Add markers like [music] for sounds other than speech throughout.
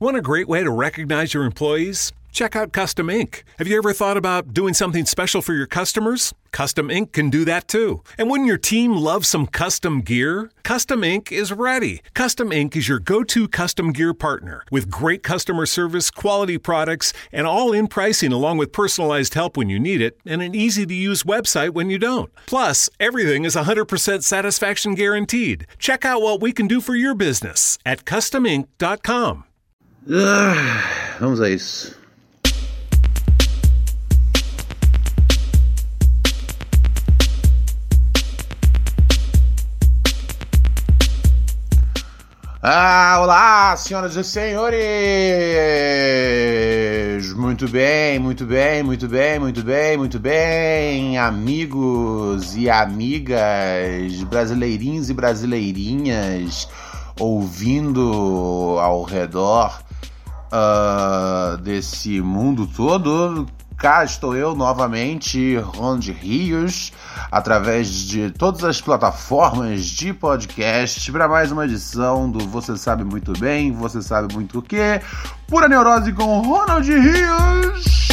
Want a great way to recognize your employees? Check out Custom Ink. Have you ever thought about doing something special for your customers? Custom Ink can do that too. And wouldn't your team love some custom gear? Custom Ink is ready. Custom Ink is your go to custom gear partner with great customer service, quality products, and all in pricing along with personalized help when you need it and an easy to use website when you don't. Plus, everything is 100% satisfaction guaranteed. Check out what we can do for your business at customink.com. Ah, vamos a isso. Ah, olá, senhoras e senhores! Muito bem, muito bem, muito bem, muito bem, muito bem, amigos e amigas, brasileirinhos e brasileirinhas, ouvindo ao redor uh, desse mundo todo. Cá estou eu novamente, Ronald Rios, através de todas as plataformas de podcast, para mais uma edição do Você Sabe Muito Bem, Você Sabe Muito o Quê? Pura Neurose com Ronald Rios.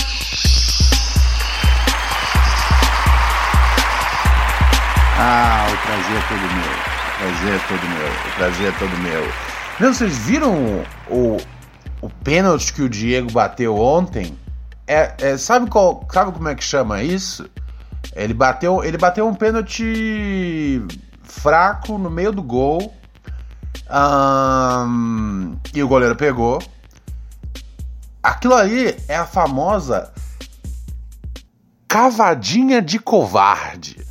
Ah, o prazer é todo meu. O prazer é todo meu. O prazer é todo meu. Não, vocês viram o, o pênalti que o Diego bateu ontem? É, é, sabe, qual, sabe como é que chama isso? Ele bateu, ele bateu um pênalti fraco no meio do gol. Um, e o goleiro pegou. Aquilo ali é a famosa cavadinha de covarde.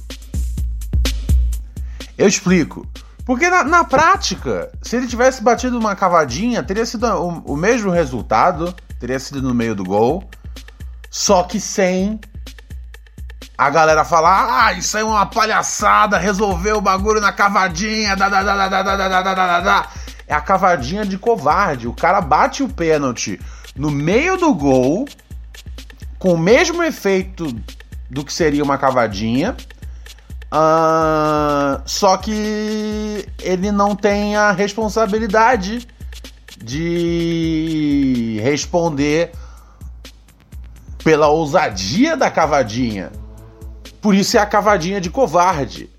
Eu explico. Porque na, na, prática, se ele tivesse batido uma cavadinha, teria sido o, o, mesmo resultado, teria sido no meio do gol, só que sem a galera falar, ah, isso aí é uma palhaçada, resolveu o bagulho na cavadinha, da, da, da, da, da, da, da, da, da. É a cavadinha de covarde. O cara bate o pênalti no meio do gol, com o mesmo efeito do que seria uma cavadinha, Uh, só que ele não tem a responsabilidade de responder pela ousadia da cavadinha. Por isso é a cavadinha de covarde.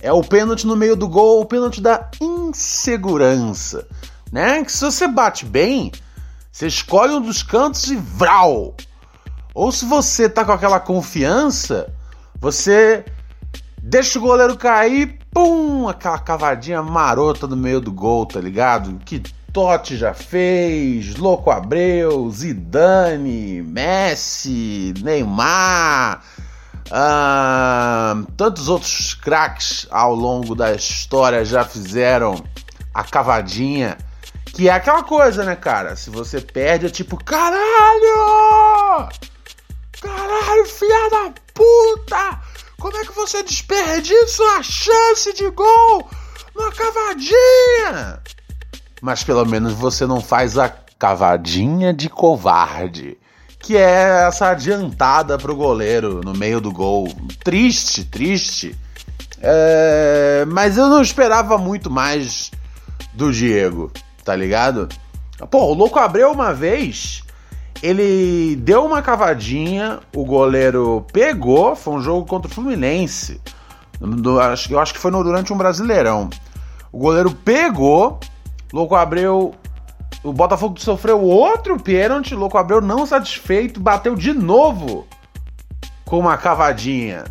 É o pênalti no meio do gol, o pênalti da insegurança. Né? Que se você bate bem, você escolhe um dos cantos e vral. Ou se você tá com aquela confiança, você Deixa o goleiro cair, pum! Aquela cavadinha marota no meio do gol, tá ligado? Que Totti já fez, Louco Abreu, Zidane, Messi, Neymar, ah, tantos outros craques ao longo da história já fizeram a cavadinha. Que é aquela coisa, né, cara? Se você perde, é tipo, caralho! Caralho, filha da puta! Você desperdiça a chance de gol numa cavadinha? Mas pelo menos você não faz a cavadinha de covarde, que é essa adiantada pro goleiro no meio do gol. Triste, triste. É... Mas eu não esperava muito mais do Diego, tá ligado? Pô, o Louco Abreu uma vez ele deu uma cavadinha, o goleiro pegou, foi um jogo contra o Fluminense. eu acho que foi durante um Brasileirão. O goleiro pegou, Louco Abreu. O Botafogo sofreu outro pênalti, Louco Abreu não satisfeito, bateu de novo com uma cavadinha.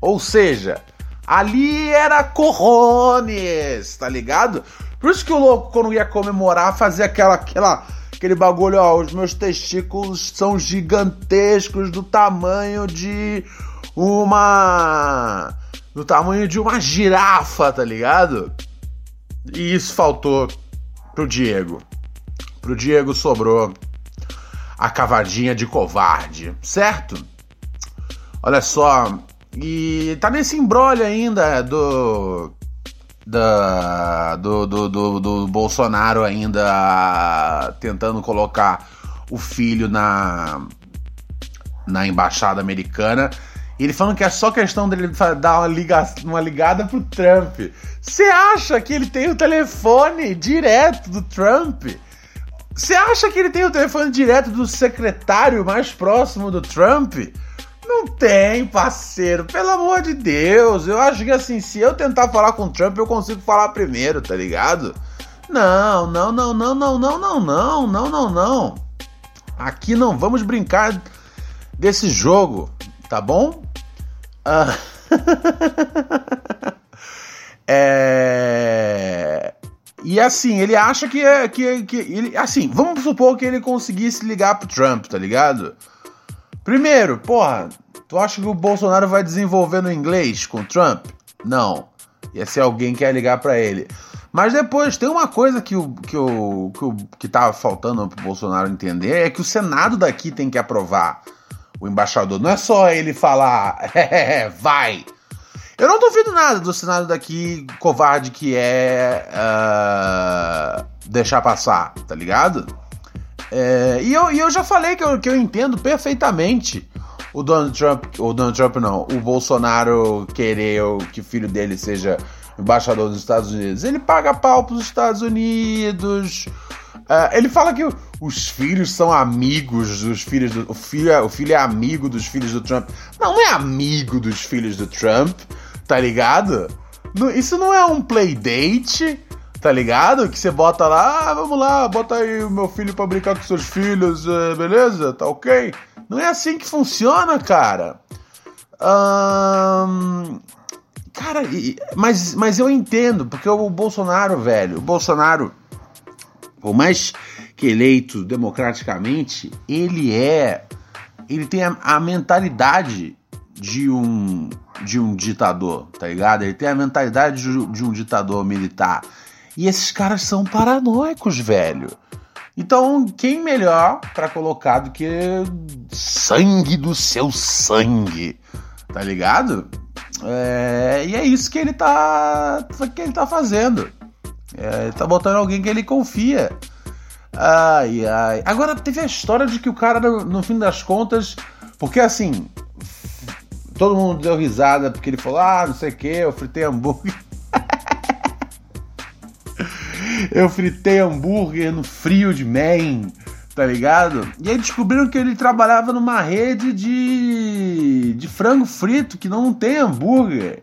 Ou seja, ali era corrones, tá ligado? Por isso que o louco, quando ia comemorar, fazia aquela, aquela aquele bagulho, ó, os meus testículos são gigantescos do tamanho de uma do tamanho de uma girafa, tá ligado? E isso faltou pro Diego. Pro Diego sobrou a cavadinha de covarde, certo? Olha só, e tá nesse embrolho ainda do da, do, do, do, do Bolsonaro ainda tentando colocar o filho na, na embaixada americana. E ele falando que é só questão dele dar uma, liga, uma ligada pro Trump. Você acha que ele tem o telefone direto do Trump? Você acha que ele tem o telefone direto do secretário mais próximo do Trump? Não tem, parceiro. Pelo amor de Deus. Eu acho que assim, se eu tentar falar com o Trump, eu consigo falar primeiro, tá ligado? Não, não, não, não, não, não, não, não, não, não, não. Aqui não vamos brincar desse jogo, tá bom? Ah. [laughs] é... E assim, ele acha que é. Que, que ele, assim, vamos supor que ele conseguisse ligar pro Trump, tá ligado? Primeiro, porra, tu acha que o Bolsonaro vai desenvolver no inglês com Trump? Não. Ia ser alguém que ia ligar para ele. Mas depois, tem uma coisa que o, que o, que o que tá faltando pro Bolsonaro entender é que o Senado daqui tem que aprovar o embaixador. Não é só ele falar, [laughs] é, vai. Eu não duvido nada do Senado daqui covarde que é uh, deixar passar, tá ligado? É, e, eu, e eu já falei que eu, que eu entendo perfeitamente o Donald Trump, o Donald Trump não, o Bolsonaro querer que o filho dele seja embaixador dos Estados Unidos. Ele paga pau pros Estados Unidos. Uh, ele fala que os filhos são amigos dos filhos do. O filho, é, o filho é amigo dos filhos do Trump. Não, não é amigo dos filhos do Trump, tá ligado? isso não é um playdate, tá ligado? Que você bota lá, ah, vamos lá, bota aí o meu filho pra brincar com seus filhos, eh, beleza? Tá ok? Não é assim que funciona, cara. Cara, mas, mas eu entendo, porque o Bolsonaro, velho, o Bolsonaro, por mais que eleito democraticamente, ele é. Ele tem a, a mentalidade de um de um ditador, tá ligado? Ele tem a mentalidade de, de um ditador militar. E esses caras são paranoicos, velho. Então, quem melhor para colocar do que sangue do seu sangue, tá ligado? É, e é isso que ele tá, que ele tá fazendo. É, ele tá botando alguém que ele confia. Ai, ai. Agora teve a história de que o cara, no, fim das contas, porque assim, todo mundo deu risada porque ele falou: ah, não sei o que, eu fritei hambúrguer. Eu fritei hambúrguer no frio de Maine, tá ligado? E aí descobriram que ele trabalhava numa rede de, de frango frito que não tem hambúrguer.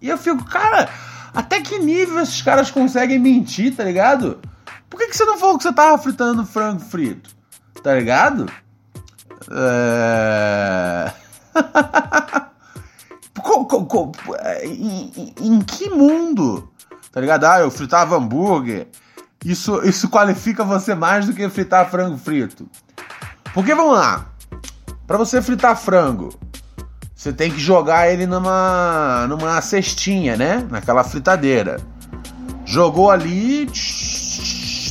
E eu fico, cara, até que nível esses caras conseguem mentir, tá ligado? Por que, que você não falou que você tava fritando frango frito? Tá ligado? É... [laughs] em, em que mundo Tá ligado? Ah, eu fritava hambúrguer. Isso, isso qualifica você mais do que fritar frango frito. Porque vamos lá. Para você fritar frango, você tem que jogar ele numa numa cestinha, né? Naquela fritadeira. Jogou ali,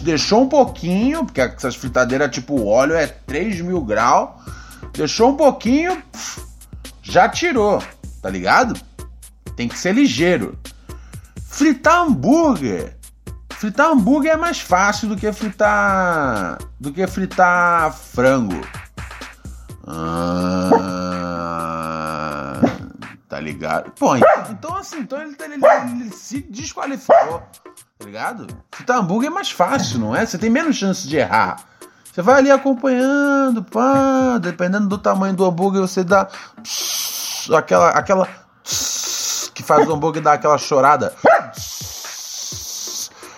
deixou um pouquinho, porque essas fritadeiras tipo óleo é 3 mil graus. Deixou um pouquinho, já tirou, tá ligado? Tem que ser ligeiro. Fritar hambúrguer. Fritar hambúrguer é mais fácil do que fritar. do que fritar frango. Ah, tá ligado? Pô, então assim, então ele, ele, ele, se desqualificou. Tá ligado? Fritar hambúrguer é mais fácil, não é? Você tem menos chance de errar. Você vai ali acompanhando, pá, dependendo do tamanho do hambúrguer, você dá aquela aquela que faz o hambúrguer dar aquela chorada.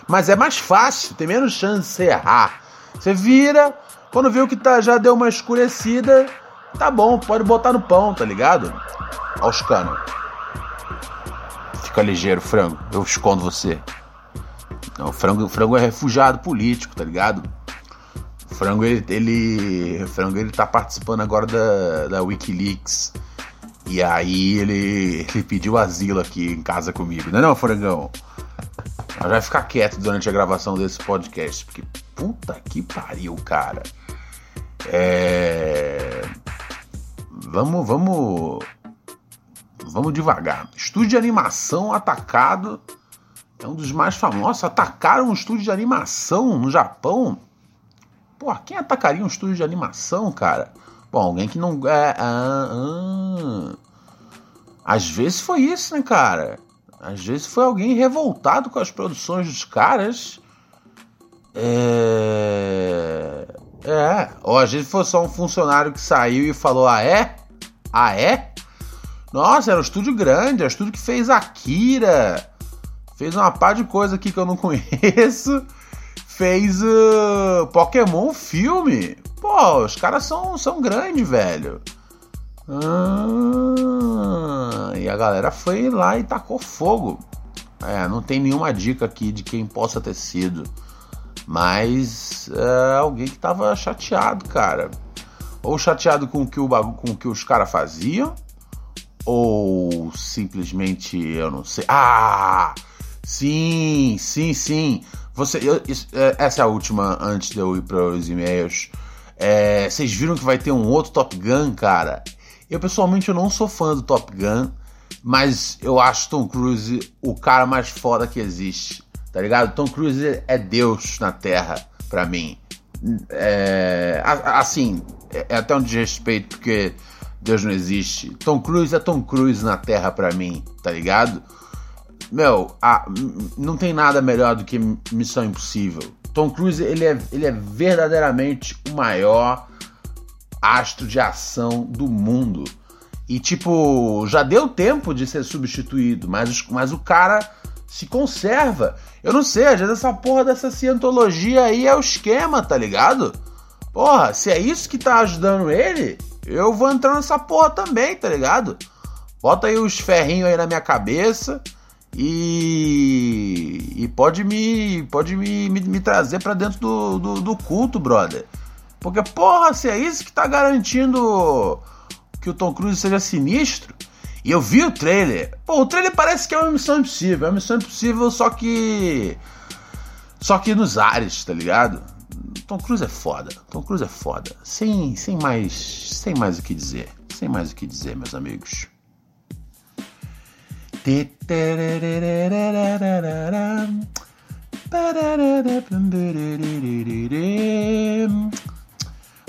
Mas é mais fácil, tem menos chance de você errar. Você vira, quando viu que tá, já deu uma escurecida, tá bom, pode botar no pão, tá ligado? Ó os canos. Fica ligeiro, frango. Eu escondo você. Não, o frango, o frango é refugiado político, tá ligado? O frango, ele, ele, frango, ele tá participando agora da, da Wikileaks. E aí ele, ele pediu asilo aqui em casa comigo, não é não, frangão? Mas vai ficar quieto durante a gravação desse podcast, porque puta que pariu, cara. É... Vamos, vamos, vamos devagar. Estúdio de animação atacado é um dos mais famosos. Atacaram um estúdio de animação no Japão. Pô, quem atacaria um estúdio de animação, cara? Bom, alguém que não. É, ah, ah. Às vezes foi isso, né, cara? Às vezes foi alguém revoltado com as produções dos caras. É. É. Ou às vezes foi só um funcionário que saiu e falou: Ah, é? Ah, é? Nossa, era um estúdio grande, é um estúdio que fez Akira. Fez uma par de coisa aqui que eu não [laughs] conheço. Fez uh, Pokémon filme. Pô, os caras são, são grandes, velho. Ah, e a galera foi lá e tacou fogo. É, não tem nenhuma dica aqui de quem possa ter sido. Mas é alguém que tava chateado, cara. Ou chateado com o que, o, com o que os caras faziam, ou simplesmente eu não sei. Ah! Sim, sim, sim. Você, eu, isso, é, essa é a última antes de eu ir para os e-mails. É, vocês viram que vai ter um outro Top Gun, cara? Eu pessoalmente eu não sou fã do Top Gun, mas eu acho Tom Cruise o cara mais foda que existe, tá ligado? Tom Cruise é Deus na Terra para mim. É, assim, é, é até um desrespeito porque Deus não existe. Tom Cruise é Tom Cruise na Terra para mim, tá ligado? Meu, ah, não tem nada melhor do que Missão Impossível. Tom Cruise, ele é, ele é verdadeiramente o maior astro de ação do mundo. E, tipo, já deu tempo de ser substituído, mas, mas o cara se conserva. Eu não sei, às vezes essa porra dessa cientologia aí é o esquema, tá ligado? Porra, se é isso que tá ajudando ele, eu vou entrar nessa porra também, tá ligado? Bota aí os ferrinhos aí na minha cabeça e, e pode me pode me, me, me trazer para dentro do, do, do, culto, brother. Porque, porra, se é isso que tá garantindo que o Tom Cruise seja sinistro. E eu vi o trailer. Pô, o trailer parece que é uma missão impossível. É uma missão impossível, só que. Só que nos ares, tá ligado? Tom Cruise é foda. Tom Cruise é foda. Sem, sem mais. Sem mais o que dizer. Sem mais o que dizer, meus amigos.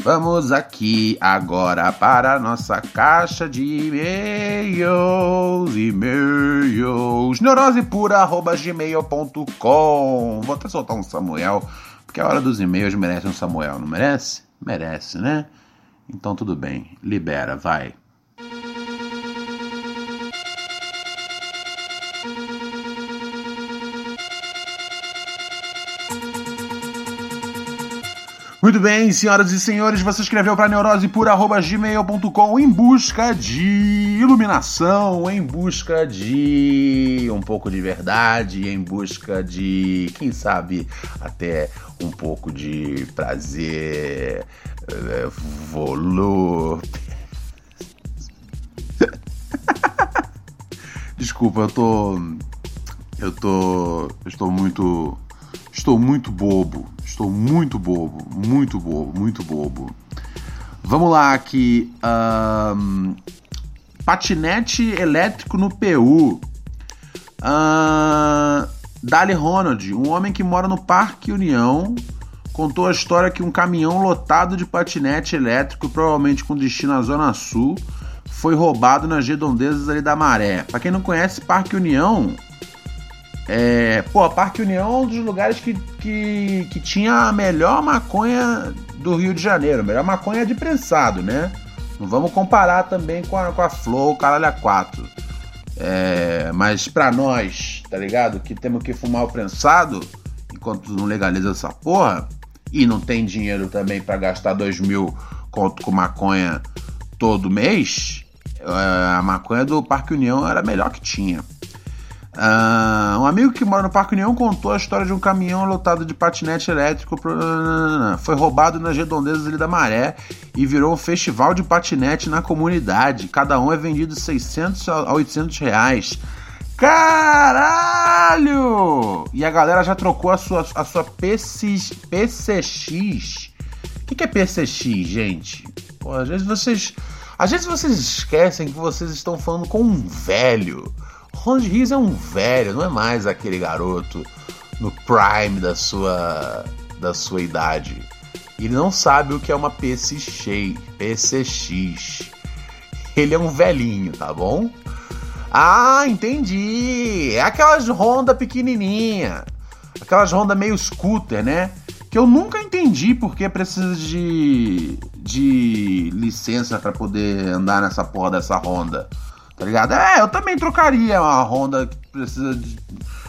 Vamos aqui agora para a nossa caixa de e-mails, e-mails, neurosepura.gmail.com Vou até soltar um Samuel, porque a hora dos e-mails merece um Samuel, não merece? Merece, né? Então tudo bem, libera, vai. Muito bem, senhoras e senhores, você escreveu para neurosepura.gmail.com em busca de iluminação, em busca de um pouco de verdade, em busca de, quem sabe, até um pouco de prazer, eh, volume. [laughs] Desculpa, eu tô. Eu tô. Eu estou muito. Estou muito bobo Estou muito bobo, muito bobo, muito bobo. Vamos lá aqui. Um, patinete elétrico no PU. Uh, Dali Ronald, um homem que mora no Parque União, contou a história que um caminhão lotado de patinete elétrico, provavelmente com destino à Zona Sul, foi roubado nas redondezas ali da Maré. Para quem não conhece, Parque União é, pô, Parque União é um dos lugares que, que, que tinha a melhor maconha do Rio de Janeiro, a melhor maconha de prensado, né? Não vamos comparar também com a, com a Flow, caralho a 4. É, mas pra nós, tá ligado? Que temos que fumar o prensado, enquanto não legaliza essa porra, e não tem dinheiro também para gastar 2 mil conto com maconha todo mês, é, a maconha do Parque União era a melhor que tinha. Uh, um amigo que mora no Parque União contou a história de um caminhão lotado de patinete elétrico. Foi roubado nas redondezas da Maré e virou um festival de patinete na comunidade. Cada um é vendido de 600 a 800 reais. Caralho! E a galera já trocou a sua, a sua PC, PCX. O que, que é PCX, gente? Pô, às vezes vocês. Às vezes vocês esquecem que vocês estão falando com um velho. Ron Rios é um velho, não é mais aquele garoto no prime da sua da sua idade. Ele não sabe o que é uma PCX. PCX. Ele é um velhinho, tá bom? Ah, entendi. É aquelas Honda pequenininha. Aquelas Honda meio scooter, né? que eu nunca entendi porque precisa de, de licença para poder andar nessa porra dessa Honda. Tá ligado? É, eu também trocaria uma Honda que precisa de.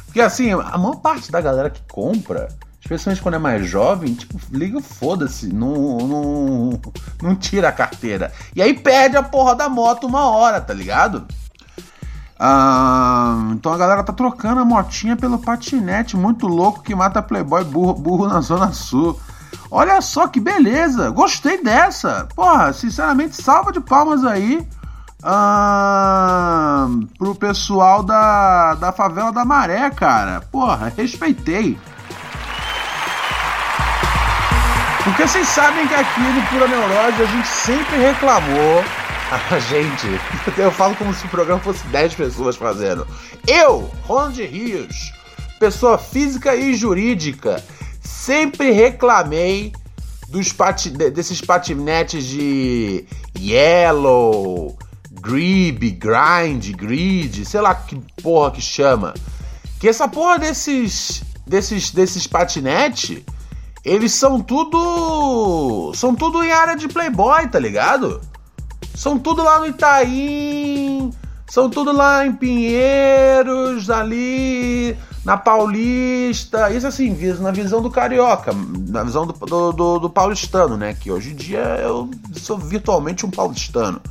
Porque assim, a maior parte da galera que compra, especialmente quando é mais jovem, tipo, liga foda-se, não, não, não tira a carteira. E aí perde a porra da moto uma hora, tá ligado? Ah, então a galera tá trocando a motinha pelo patinete, muito louco que mata playboy burro, burro na Zona Sul. Olha só que beleza, gostei dessa. Porra, sinceramente, salva de palmas aí ah, pro pessoal da, da favela da Maré, cara. Porra, respeitei. Porque vocês sabem que aqui no Pura Neurose a gente sempre reclamou a [laughs] gente, eu falo como se o programa fosse 10 pessoas fazendo. Eu, Ronald Rios, pessoa física e jurídica, sempre reclamei dos pati desses patinetes de Yellow, Grib, Grind, Grid, sei lá que porra que chama. Que essa porra desses desses desses patinetes, eles são tudo são tudo em área de playboy, tá ligado? São tudo lá no Itaim, são tudo lá em Pinheiros, ali na Paulista. Isso assim, na visão do carioca, na visão do, do, do, do paulistano, né? Que hoje em dia eu sou virtualmente um paulistano.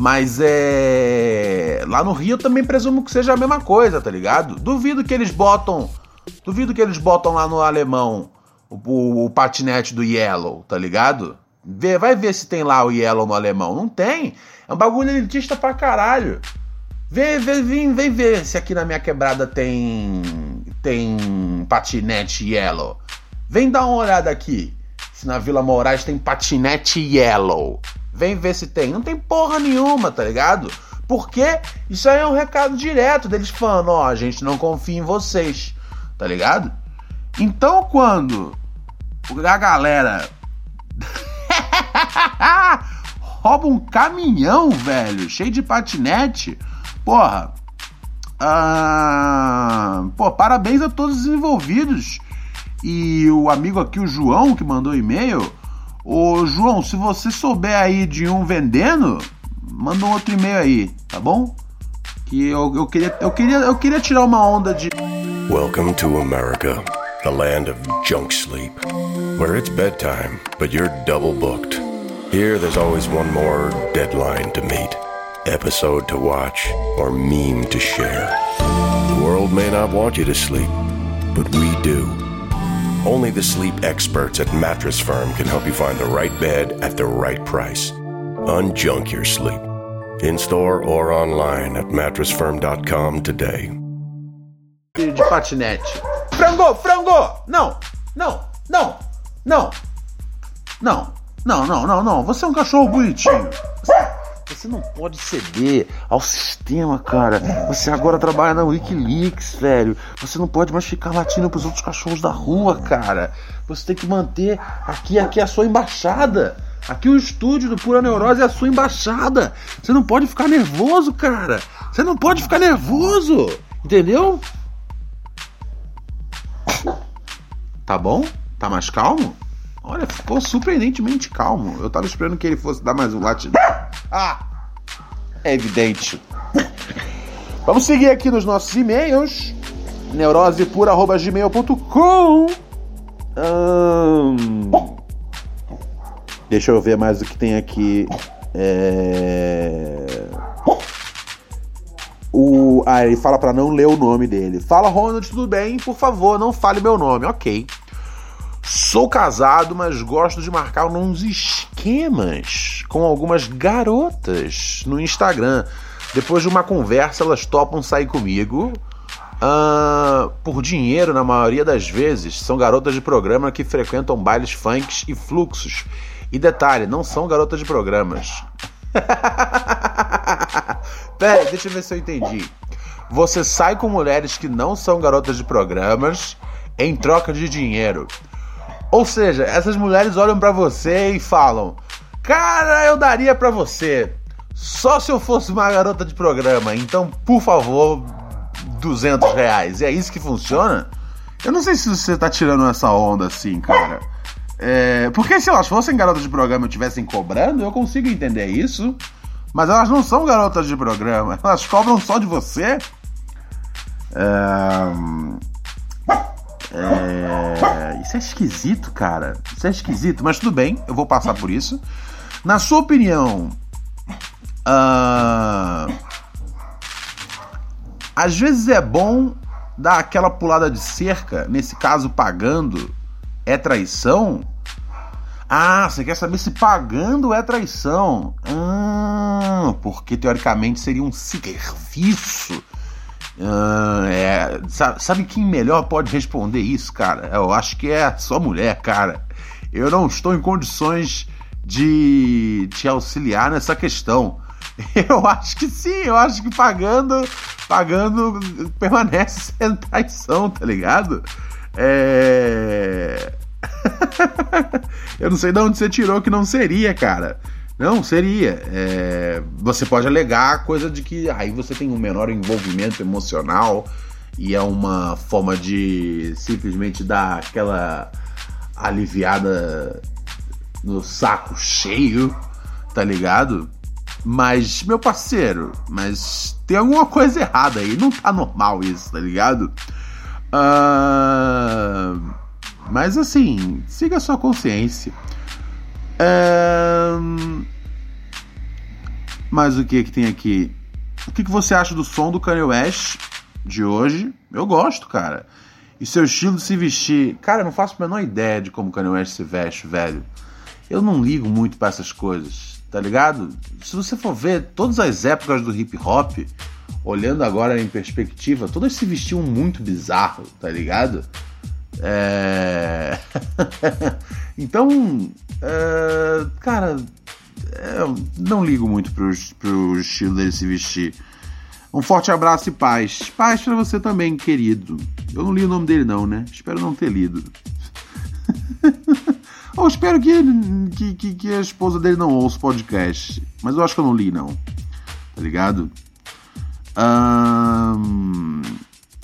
Mas é. Lá no Rio eu também presumo que seja a mesma coisa, tá ligado? Duvido que eles botam. Duvido que eles botam lá no alemão o, o, o patinete do Yellow, tá ligado? Vê, vai ver se tem lá o Yellow no alemão. Não tem. É um bagulho elitista pra caralho. Vê, vê, vem, vem ver se aqui na minha quebrada tem tem patinete Yellow. Vem dar uma olhada aqui. Se na Vila Moraes tem patinete Yellow. Vem ver se tem. Não tem porra nenhuma, tá ligado? Porque isso aí é um recado direto deles falando, ó, oh, a gente não confia em vocês, tá ligado? Então quando a galera [laughs] Rouba um caminhão, velho, cheio de patinete. Porra. Ah, pô, parabéns a todos os envolvidos. E o amigo aqui, o João, que mandou e-mail. Ô, João, se você souber aí de um vendendo, manda um outro e-mail aí, tá bom? Que eu, eu, queria, eu, queria, eu queria tirar uma onda de. Welcome to America, the land of junk sleep, where it's bedtime, but you're double booked. Here, there's always one more deadline to meet, episode to watch, or meme to share. The world may not want you to sleep, but we do. Only the sleep experts at Mattress Firm can help you find the right bed at the right price. Unjunk your sleep. In store or online at mattressfirm.com today. De patinete. Frango, frango! Não, não, não, não, não. Não, não, não, não. Você é um cachorro bonitinho. Você não pode ceder ao sistema, cara. Você agora trabalha na Wikileaks, velho. Você não pode mais ficar latindo pros outros cachorros da rua, cara. Você tem que manter aqui, aqui a sua embaixada. Aqui o estúdio do Pura Neurose é a sua embaixada. Você não pode ficar nervoso, cara. Você não pode ficar nervoso. Entendeu? Tá bom? Tá mais calmo? Olha, ficou surpreendentemente calmo. Eu tava esperando que ele fosse dar mais um latido. Ah! É evidente. Vamos seguir aqui nos nossos e-mails. neurosepura.gmail.com hum... Deixa eu ver mais o que tem aqui. É... O... Ah, ele fala para não ler o nome dele. Fala, Ronald, tudo bem? Por favor, não fale meu nome. Ok. Sou casado, mas gosto de marcar uns esquemas com algumas garotas no Instagram. Depois de uma conversa, elas topam sair comigo. Uh, por dinheiro, na maioria das vezes, são garotas de programa que frequentam bailes funks e fluxos. E detalhe, não são garotas de programas. [laughs] Peraí, deixa eu ver se eu entendi. Você sai com mulheres que não são garotas de programas em troca de dinheiro. Ou seja, essas mulheres olham para você e falam: Cara, eu daria para você. Só se eu fosse uma garota de programa. Então, por favor, 200 reais. É isso que funciona? Eu não sei se você tá tirando essa onda assim, cara. É, porque, se fossem garotas de programa e estivessem cobrando, eu consigo entender isso. Mas elas não são garotas de programa. Elas cobram só de você. É, é, isso é esquisito, cara. Isso é esquisito, mas tudo bem, eu vou passar por isso. Na sua opinião, uh, às vezes é bom dar aquela pulada de cerca, nesse caso pagando, é traição? Ah, você quer saber se pagando é traição? Ah, porque teoricamente seria um serviço. Ah, é, sabe, sabe quem melhor pode responder isso, cara? Eu acho que é sua mulher, cara. Eu não estou em condições de te auxiliar nessa questão. [laughs] Eu acho que sim, eu acho que pagando, pagando permanece [laughs] traição, tá ligado? É. [laughs] eu não sei de onde você tirou que não seria, cara. Não, seria. É... Você pode alegar a coisa de que aí você tem um menor envolvimento emocional e é uma forma de simplesmente dar aquela aliviada no saco cheio, tá ligado? Mas, meu parceiro, mas tem alguma coisa errada aí. Não tá normal isso, tá ligado? Uh... Mas assim, siga a sua consciência. Um... Mas o que que tem aqui? O que, que você acha do som do Kanye West de hoje? Eu gosto, cara. E seu estilo de se vestir? Cara, eu não faço a menor ideia de como o Kanye West se veste, velho. Eu não ligo muito para essas coisas, tá ligado? Se você for ver todas as épocas do hip hop, olhando agora em perspectiva, todas se vestiam muito bizarro, tá ligado? É... [laughs] então, é... cara, é, eu não ligo muito pro, pro estilo dele se vestir. Um forte abraço e paz. Paz para você também, querido. Eu não li o nome dele, não, né? Espero não ter lido. [laughs] eu espero que, que, que, que, a esposa dele não ouça o podcast. Mas eu acho que eu não li, não. Tá ligado?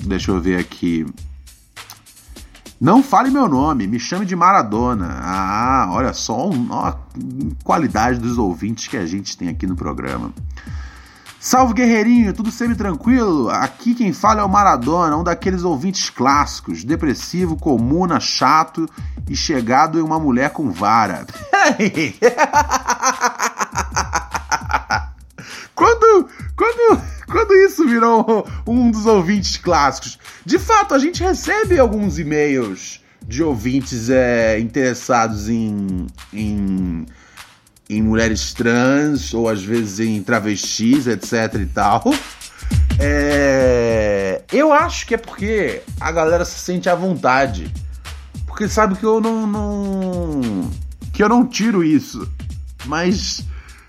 deixa eu ver aqui. Não fale meu nome, me chame de Maradona. Ah, olha só a qualidade dos ouvintes que a gente tem aqui no programa. Salve guerreirinho, tudo semi-tranquilo? Aqui quem fala é o Maradona, um daqueles ouvintes clássicos, depressivo, comuna, chato e chegado em uma mulher com vara. [laughs] virou [laughs] um dos ouvintes clássicos? De fato, a gente recebe alguns e-mails de ouvintes é, interessados em, em, em mulheres trans ou às vezes em travestis, etc e tal. [laughs] É, eu acho que é porque a galera se sente à vontade. Porque sabe que eu não, não que eu não tiro isso. Mas,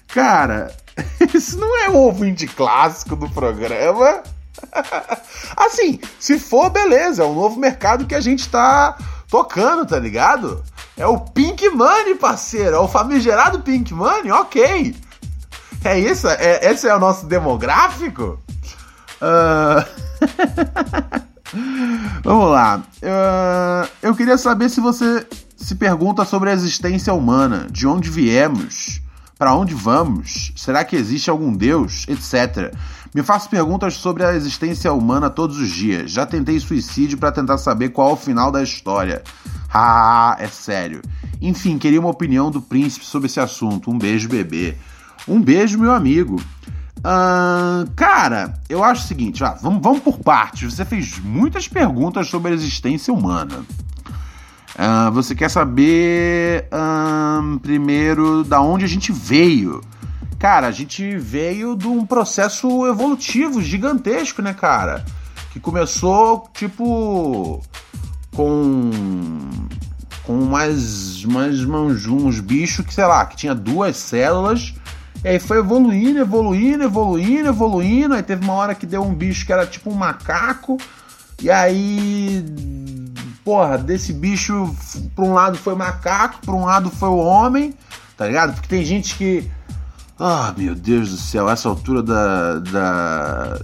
cara, [laughs] isso não é o ouvinte clássico do programa. [laughs] assim, se for, beleza, é um novo mercado que a gente tá tocando, tá ligado? É o Pink Money, parceiro, é o famigerado Pink Money, ok. É isso? É, esse é o nosso demográfico? Uh... [laughs] Vamos lá. Uh... Eu queria saber se você se pergunta sobre a existência humana, de onde viemos, para onde vamos, será que existe algum Deus, etc. Me faço perguntas sobre a existência humana todos os dias. Já tentei suicídio para tentar saber qual é o final da história. Ah, é sério. Enfim, queria uma opinião do príncipe sobre esse assunto. Um beijo, bebê. Um beijo, meu amigo. Uh, cara, eu acho o seguinte, vamos, vamos por partes. Você fez muitas perguntas sobre a existência humana. Uh, você quer saber uh, primeiro da onde a gente veio. Cara, a gente veio de um processo evolutivo gigantesco, né, cara? Que começou, tipo, com. com mais, mais uns bichos que, sei lá, que tinha duas células. E aí foi evoluindo, evoluindo, evoluindo, evoluindo. Aí teve uma hora que deu um bicho que era tipo um macaco. E aí. Porra, desse bicho, pra um lado foi macaco, pra um lado foi o homem, tá ligado? Porque tem gente que ah, meu Deus do céu, essa altura da, da,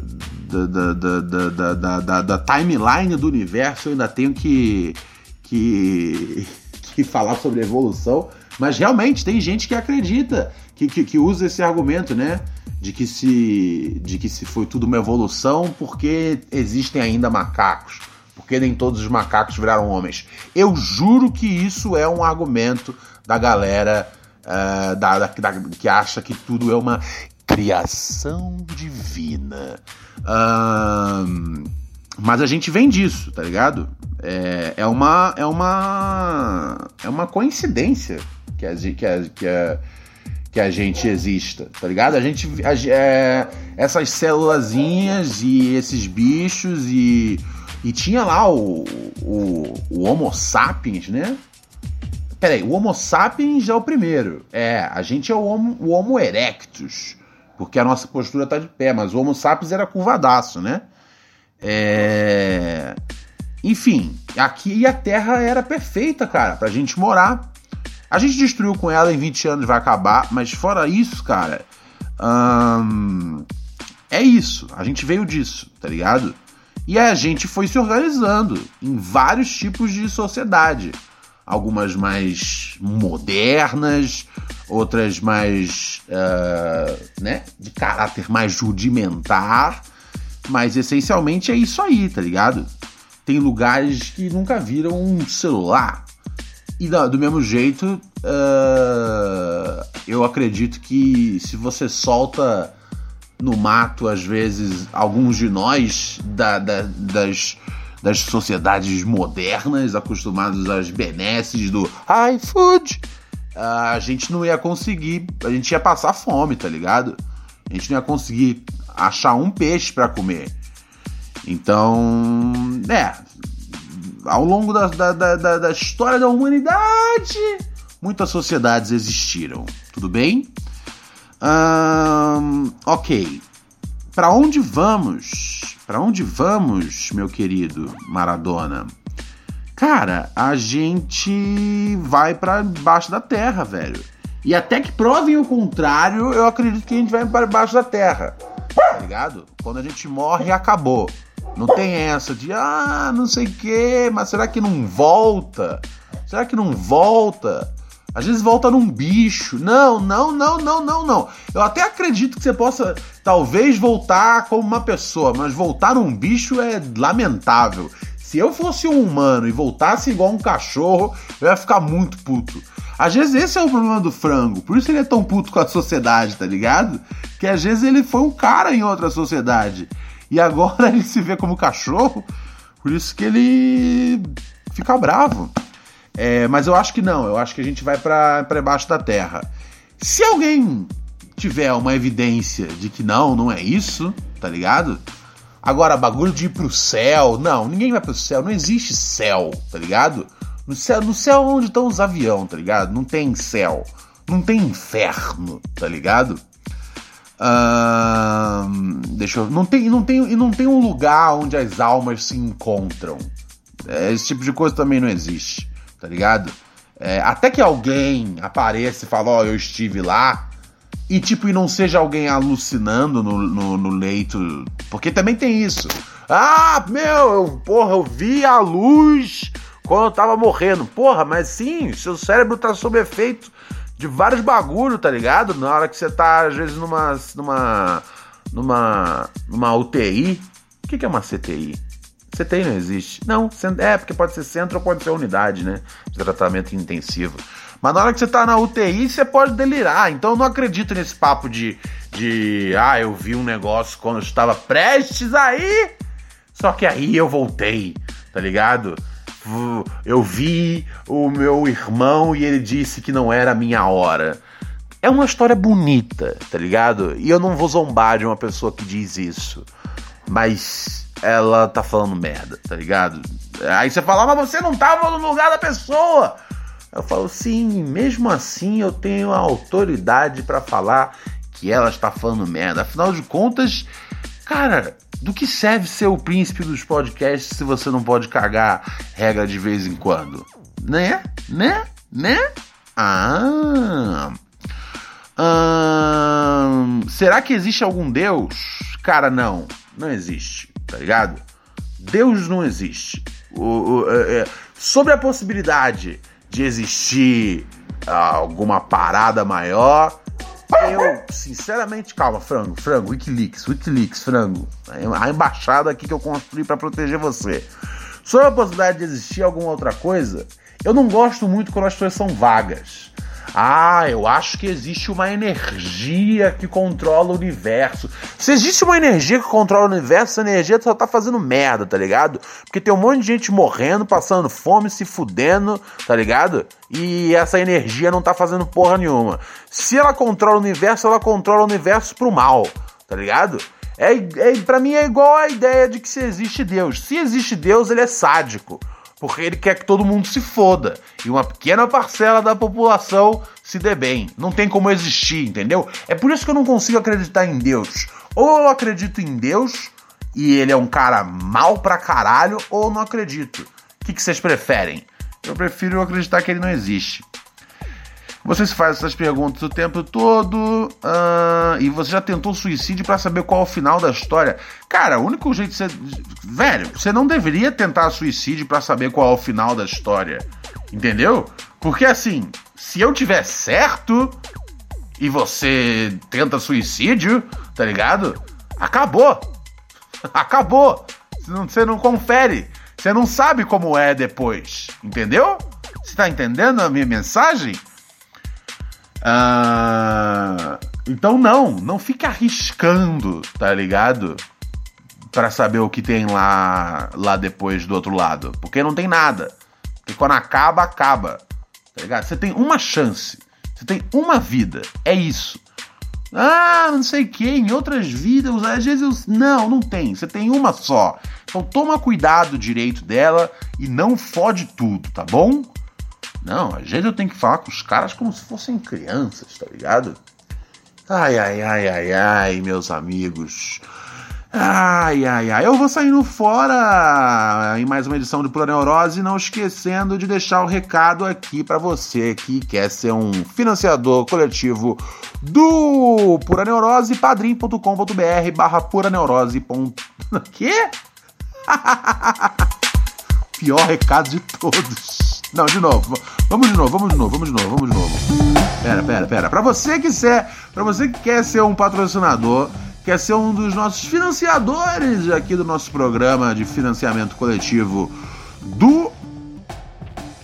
da, da, da, da, da timeline do universo, eu ainda tenho que, que, [laughs] que falar sobre evolução. Mas realmente tem gente que acredita, que, que, que, usa esse argumento, né? De que, se, de que se foi tudo uma evolução porque existem ainda macacos. Porque nem todos os macacos viraram homens. Eu juro que isso é um argumento da galera uh, da, da, da, que acha que tudo é uma criação divina. Uh, mas a gente vem disso, tá ligado? É, é, uma, é, uma, é uma coincidência que a, que a, que a, que a gente exista, tá ligado? A gente. A, é, essas célulazinhas e esses bichos e. E tinha lá o, o, o Homo sapiens, né? Peraí, o Homo sapiens é o primeiro. É, a gente é o Homo, o homo erectus, porque a nossa postura tá de pé, mas o Homo sapiens era curvadaço, né? É... Enfim, aqui a Terra era perfeita, cara, pra gente morar. A gente destruiu com ela em 20 anos, vai acabar, mas fora isso, cara, hum, é isso. A gente veio disso, tá ligado? E a gente foi se organizando em vários tipos de sociedade. Algumas mais modernas, outras mais, uh, né, de caráter mais rudimentar. Mas essencialmente é isso aí, tá ligado? Tem lugares que nunca viram um celular, e do mesmo jeito, uh, eu acredito que se você solta no mato, às vezes, alguns de nós da, da, das, das sociedades modernas, acostumados às benesses do iFood, uh, a gente não ia conseguir, a gente ia passar fome, tá ligado? A gente não ia conseguir achar um peixe para comer. Então, é, ao longo da, da, da, da história da humanidade, muitas sociedades existiram. Tudo bem? Ok. Para onde vamos? Para onde vamos, meu querido Maradona? Cara, a gente vai para baixo da terra, velho. E até que provem o contrário, eu acredito que a gente vai para baixo da terra. Tá ligado? Quando a gente morre, acabou. Não tem essa de, ah, não sei o quê, mas será que não volta? Será que não volta? Às vezes volta num bicho. Não, não, não, não, não, não. Eu até acredito que você possa, talvez, voltar como uma pessoa, mas voltar num bicho é lamentável. Se eu fosse um humano e voltasse igual um cachorro, eu ia ficar muito puto. Às vezes esse é o problema do frango, por isso ele é tão puto com a sociedade, tá ligado? Que às vezes ele foi um cara em outra sociedade. E agora [laughs] ele se vê como cachorro, por isso que ele fica bravo. É, mas eu acho que não, eu acho que a gente vai para debaixo da terra. Se alguém tiver uma evidência de que não, não é isso, tá ligado? Agora, bagulho de ir pro céu, não, ninguém vai pro céu, não existe céu, tá ligado? No céu, no céu onde estão os aviões, tá ligado? Não tem céu, não tem inferno, tá ligado? Deixa eu. Não tem, não, tem, e não tem um lugar onde as almas se encontram. É, esse tipo de coisa também não existe, tá ligado? É, até que alguém apareça e fale, ó, oh, eu estive lá, e tipo, e não seja alguém alucinando no, no, no, leito. Porque também tem isso. Ah, meu, eu, porra, eu vi a luz quando eu tava morrendo. Porra, mas sim, seu cérebro tá sob efeito de vários bagulho, tá ligado? Na hora que você tá, às vezes, numa. numa. numa. numa UTI. O que, que é uma CTI? CTI não existe. Não, é porque pode ser centro ou pode ser unidade, né? De tratamento intensivo. Mas na hora que você tá na UTI, você pode delirar. Então eu não acredito nesse papo de. de. Ah, eu vi um negócio quando eu estava prestes aí. Só que aí eu voltei, tá ligado? eu vi o meu irmão e ele disse que não era a minha hora. É uma história bonita, tá ligado? E eu não vou zombar de uma pessoa que diz isso. Mas ela tá falando merda, tá ligado? Aí você fala, mas você não tava no lugar da pessoa. Eu falo, sim, mesmo assim eu tenho a autoridade para falar que ela está falando merda. Afinal de contas, cara, do que serve ser o príncipe dos podcasts se você não pode cagar regra de vez em quando? Né? Né? Né? Ah. será que existe algum Deus? Cara, não. não existe, tá ligado? Deus não existe. O, o, é, é, sobre a possibilidade de existir alguma parada maior, eu, sinceramente, calma, frango, frango, Wikileaks, Wikileaks, frango. A embaixada aqui que eu construí para proteger você. Sobre a possibilidade de existir alguma outra coisa, eu não gosto muito quando as coisas são vagas. Ah, eu acho que existe uma energia que controla o universo. Se existe uma energia que controla o universo, essa energia só tá fazendo merda, tá ligado? Porque tem um monte de gente morrendo, passando fome, se fudendo, tá ligado? E essa energia não tá fazendo porra nenhuma. Se ela controla o universo, ela controla o universo pro mal, tá ligado? É, é, pra mim é igual a ideia de que se existe Deus. Se existe Deus, ele é sádico porque ele quer que todo mundo se foda e uma pequena parcela da população se dê bem. Não tem como existir, entendeu? É por isso que eu não consigo acreditar em Deus. Ou eu acredito em Deus e ele é um cara mal pra caralho, ou não acredito. O que, que vocês preferem? Eu prefiro acreditar que ele não existe. Você se faz essas perguntas o tempo todo uh, e você já tentou suicídio para saber qual é o final da história. Cara, o único jeito de você. Velho, você não deveria tentar suicídio para saber qual é o final da história. Entendeu? Porque assim, se eu tiver certo e você tenta suicídio, tá ligado? Acabou! [laughs] Acabou! Você não, você não confere. Você não sabe como é depois. Entendeu? Você tá entendendo a minha mensagem? Ah, então não, não fica arriscando, tá ligado? Para saber o que tem lá, lá depois do outro lado, porque não tem nada. E quando acaba, acaba, tá ligado? Você tem uma chance, você tem uma vida, é isso. Ah, não sei o que, em outras vidas, às vezes eu... Não, não tem, você tem uma só. Então toma cuidado direito dela e não fode tudo, tá bom? Não, às vezes eu tenho que falar com os caras como se fossem crianças, tá ligado? Ai, ai, ai, ai, ai, meus amigos. Ai, ai, ai. Eu vou saindo fora em mais uma edição do Pura Neurose, não esquecendo de deixar o recado aqui para você que quer ser um financiador coletivo do Pura Neurose, padrim.com.br barra pura neurose. [laughs] Quê? [laughs] Pior recado de todos. Não, de novo. Vamos de novo, vamos de novo, vamos de novo, vamos de novo. Pera, pera, pera. Pra você que quer, para você que quer ser um patrocinador, quer ser um dos nossos financiadores aqui do nosso programa de financiamento coletivo do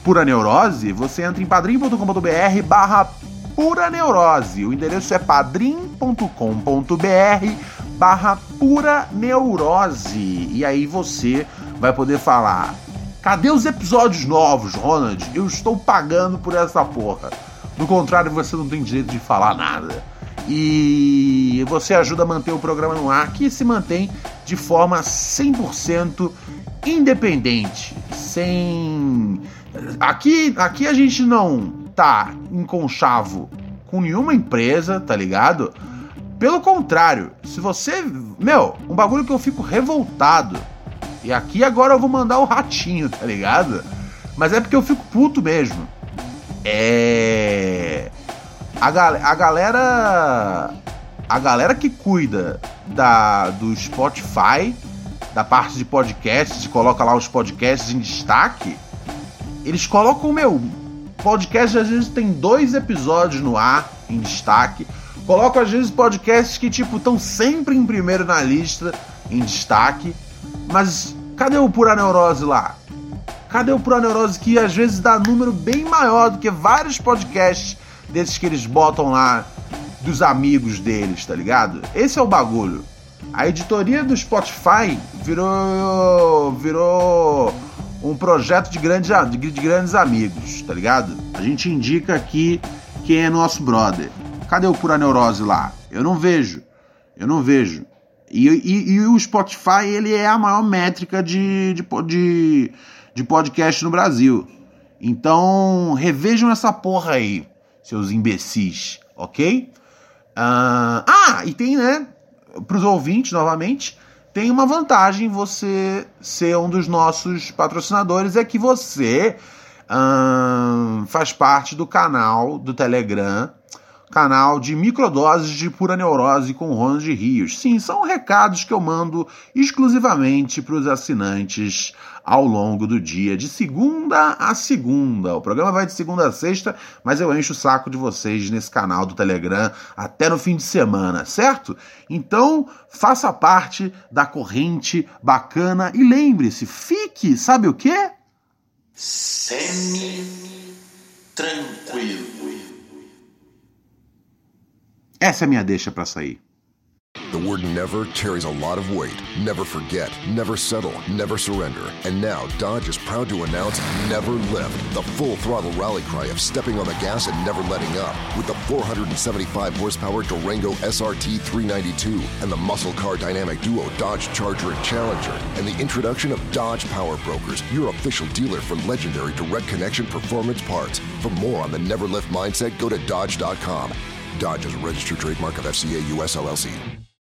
Pura Neurose, você entra em padrim.com.br barra Pura Neurose. O endereço é padrim.com.br barra Pura Neurose. E aí você vai poder falar Cadê os episódios novos, Ronald? Eu estou pagando por essa porra. Do contrário, você não tem direito de falar nada. E você ajuda a manter o programa no ar, que se mantém de forma 100% independente, sem aqui aqui a gente não tá em conchavo com nenhuma empresa, tá ligado? Pelo contrário, se você, meu, um bagulho que eu fico revoltado e aqui agora eu vou mandar o ratinho, tá ligado? Mas é porque eu fico puto mesmo. É. A, gal a galera. A galera que cuida da, do Spotify, da parte de podcasts, coloca lá os podcasts em destaque, eles colocam, meu, podcast às vezes tem dois episódios no ar em destaque. Colocam às vezes podcasts que, tipo, estão sempre em primeiro na lista, em destaque. Mas cadê o Pura Neurose lá? Cadê o Pura Neurose que às vezes dá número bem maior do que vários podcasts desses que eles botam lá dos amigos deles, tá ligado? Esse é o bagulho. A editoria do Spotify virou virou um projeto de grandes, de grandes amigos, tá ligado? A gente indica aqui quem é nosso brother. Cadê o Pura Neurose lá? Eu não vejo. Eu não vejo. E, e, e, o Spotify ele é a maior métrica de, de, de, de podcast no Brasil. Então revejam essa porra aí, seus imbecis, ok? Uh, ah, e tem, né, para os ouvintes novamente, tem uma vantagem você ser um dos nossos patrocinadores, é que você uh, faz parte do canal do Telegram canal de microdoses de pura neurose com Ronald de Rios. Sim, são recados que eu mando exclusivamente para os assinantes ao longo do dia, de segunda a segunda. O programa vai de segunda a sexta, mas eu encho o saco de vocês nesse canal do Telegram até no fim de semana, certo? Então, faça parte da corrente bacana e lembre-se, fique, sabe o quê? Semi-tranquilo. Essa é a minha deixa para sair. The word never carries a lot of weight. Never forget, never settle, never surrender. And now Dodge is proud to announce Never Lift, the full throttle rally cry of stepping on the gas and never letting up. With the 475 horsepower Durango SRT 392 and the muscle car dynamic duo Dodge Charger and Challenger, and the introduction of Dodge Power Brokers, your official dealer for legendary direct connection performance parts. For more on the Never Lift mindset, go to Dodge.com. Dodge is a registered trademark of FCA US LLC.